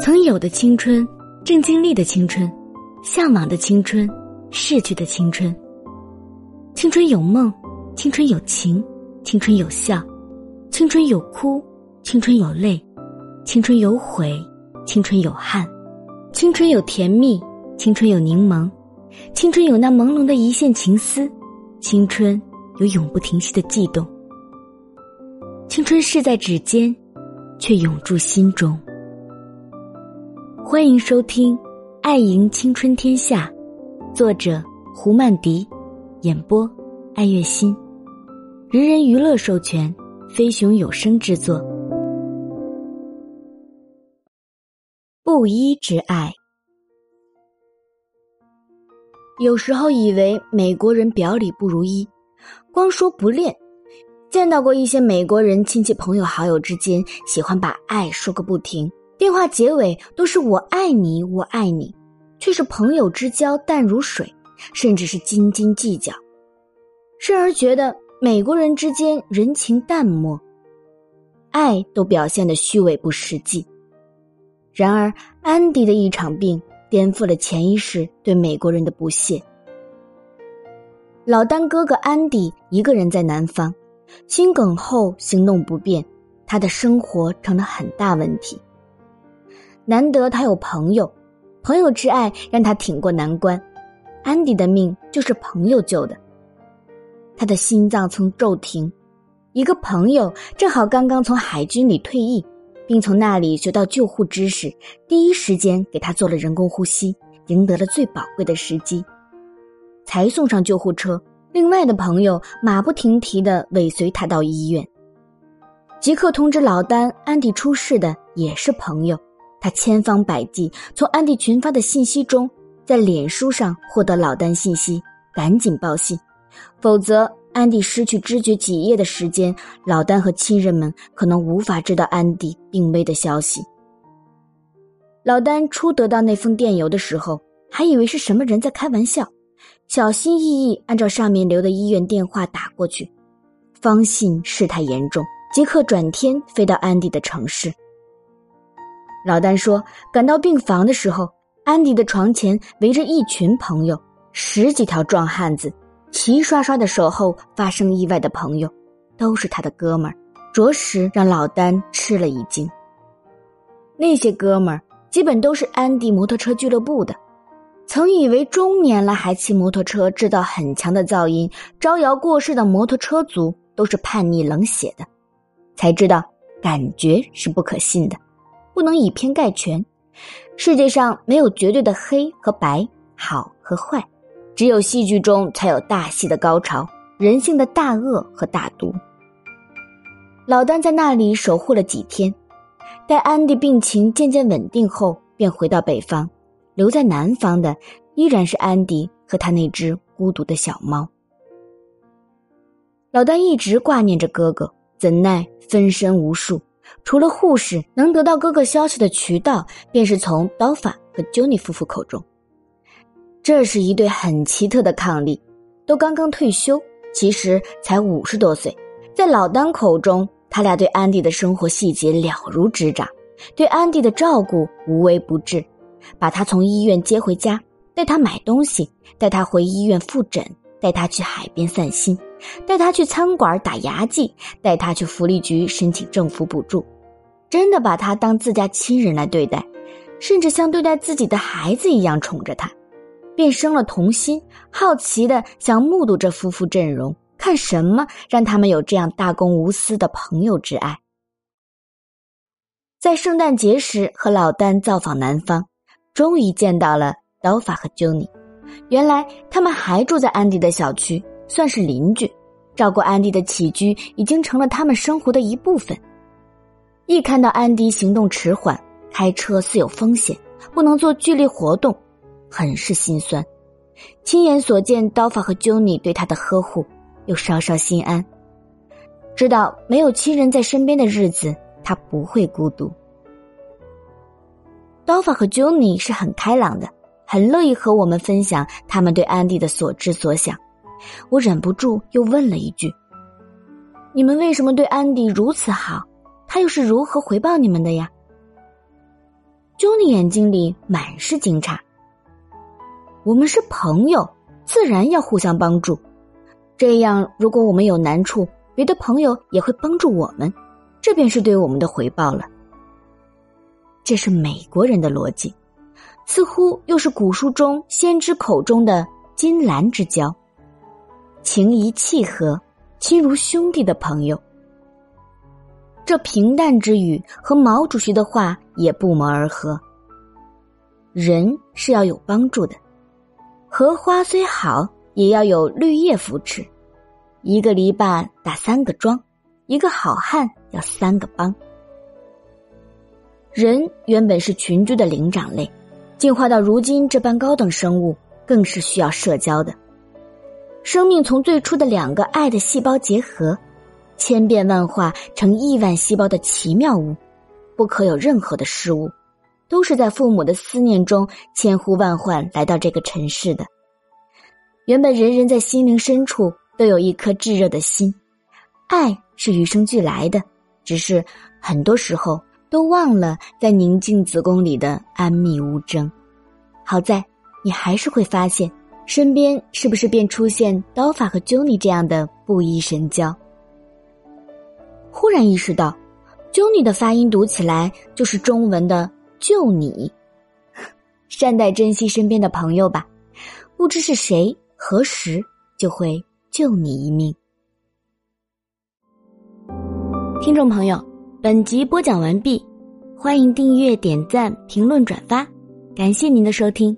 曾有的青春，正经历的青春，向往的青春，逝去的青春。青春有梦，青春有情，青春有笑，青春有哭，青春有泪，青春有悔，青春有憾，青春有甜蜜，青春有柠檬，青春有那朦胧的一线情丝，青春有永不停息的悸动。青春逝在指尖，却永驻心中。欢迎收听《爱赢青春天下》，作者胡曼迪，演播爱月心，人人娱乐授权，飞熊有声制作。不一之爱，有时候以为美国人表里不如一，光说不练。见到过一些美国人亲戚朋友好友之间喜欢把爱说个不停。电话结尾都是我爱你，我爱你，却是朋友之交淡如水，甚至是斤斤计较，甚而觉得美国人之间人情淡漠，爱都表现的虚伪不实际。然而，安迪的一场病颠覆了潜意识对美国人的不屑。老丹哥哥安迪一个人在南方，心梗后行动不便，他的生活成了很大问题。难得他有朋友，朋友之爱让他挺过难关。安迪的命就是朋友救的。他的心脏曾骤停，一个朋友正好刚刚从海军里退役，并从那里学到救护知识，第一时间给他做了人工呼吸，赢得了最宝贵的时机，才送上救护车。另外的朋友马不停蹄的尾随他到医院，即刻通知老丹，安迪出事的也是朋友。他千方百计从安迪群发的信息中，在脸书上获得老丹信息，赶紧报信，否则安迪失去知觉几夜的时间，老丹和亲人们可能无法知道安迪病危的消息。老丹初得到那封电邮的时候，还以为是什么人在开玩笑，小心翼翼按照上面留的医院电话打过去，方信事态严重，即刻转天飞到安迪的城市。老丹说：“赶到病房的时候，安迪的床前围着一群朋友，十几条壮汉子，齐刷刷的守候发生意外的朋友，都是他的哥们儿，着实让老丹吃了一惊。那些哥们儿基本都是安迪摩托车俱乐部的，曾以为中年了还骑摩托车制造很强的噪音，招摇过市的摩托车族都是叛逆冷血的，才知道感觉是不可信的。”不能以偏概全，世界上没有绝对的黑和白，好和坏，只有戏剧中才有大戏的高潮，人性的大恶和大毒。老丹在那里守护了几天，待安迪病情渐渐稳定后，便回到北方，留在南方的依然是安迪和他那只孤独的小猫。老丹一直挂念着哥哥，怎奈分身无数。除了护士能得到哥哥消息的渠道，便是从刀法和朱尼夫妇口中。这是一对很奇特的伉俪，都刚刚退休，其实才五十多岁。在老丹口中，他俩对安迪的生活细节了如指掌，对安迪的照顾无微不至，把他从医院接回家，带他买东西，带他回医院复诊，带他去海边散心。带他去餐馆打牙祭，带他去福利局申请政府补助，真的把他当自家亲人来对待，甚至像对待自己的孩子一样宠着他，便生了童心，好奇的想目睹这夫妇阵容，看什么让他们有这样大公无私的朋友之爱。在圣诞节时和老丹造访南方，终于见到了刀法和 Jonny 原来他们还住在安迪的小区。算是邻居，照顾安迪的起居已经成了他们生活的一部分。一看到安迪行动迟缓，开车似有风险，不能做剧烈活动，很是心酸。亲眼所见刀法和朱尼对他的呵护，又稍稍心安，知道没有亲人在身边的日子，他不会孤独。刀法和朱尼是很开朗的，很乐意和我们分享他们对安迪的所知所想。我忍不住又问了一句：“你们为什么对安迪如此好？他又是如何回报你们的呀兄弟眼睛里满是惊诧。我们是朋友，自然要互相帮助。这样，如果我们有难处，别的朋友也会帮助我们，这便是对我们的回报了。这是美国人的逻辑，似乎又是古书中先知口中的金兰之交，情谊契合，亲如兄弟的朋友。这平淡之语和毛主席的话也不谋而合。人是要有帮助的。荷花虽好，也要有绿叶扶持。一个篱笆打三个桩，一个好汉要三个帮。人原本是群居的灵长类，进化到如今这般高等生物，更是需要社交的。生命从最初的两个爱的细胞结合，千变万化成亿万细胞的奇妙物，不可有任何的失误。都是在父母的思念中千呼万唤来到这个尘世的。原本人人在心灵深处都有一颗炙热的心，爱是与生俱来的，只是很多时候都忘了在宁静子宫里的安谧无争。好在你还是会发现，身边是不是便出现刀法和 Jony 这样的布衣神交？忽然意识到，Johnny 的发音读起来就是中文的。救你，善待珍惜身边的朋友吧，不知是谁何时就会救你一命。听众朋友，本集播讲完毕，欢迎订阅、点赞、评论、转发，感谢您的收听。